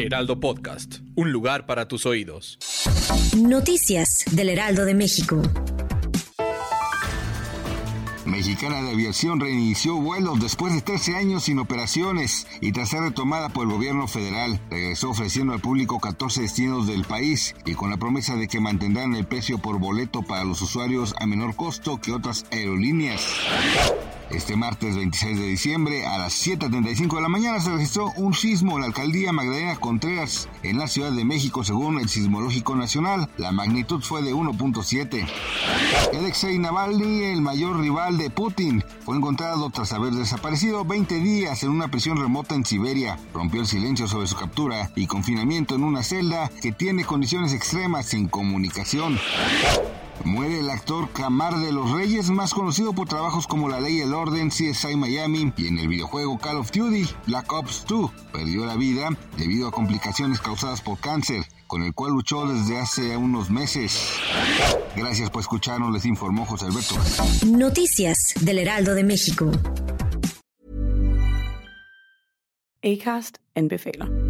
Heraldo Podcast, un lugar para tus oídos. Noticias del Heraldo de México. Mexicana de Aviación reinició vuelos después de 13 años sin operaciones y tras ser retomada por el gobierno federal, regresó ofreciendo al público 14 destinos del país y con la promesa de que mantendrán el precio por boleto para los usuarios a menor costo que otras aerolíneas. Este martes 26 de diciembre a las 7.35 de la mañana se registró un sismo en la alcaldía Magdalena Contreras en la Ciudad de México según el Sismológico Nacional. La magnitud fue de 1.7. Alexei Navalny, el mayor rival de Putin, fue encontrado tras haber desaparecido 20 días en una prisión remota en Siberia. Rompió el silencio sobre su captura y confinamiento en una celda que tiene condiciones extremas sin comunicación. Muere el actor Camar de los Reyes, más conocido por trabajos como La Ley y el Orden, CSI Miami y en el videojuego Call of Duty, Black Ops 2. Perdió la vida debido a complicaciones causadas por cáncer, con el cual luchó desde hace unos meses. Gracias por escucharnos, les informó José Alberto. Noticias del Heraldo de México. Acast anbefaler.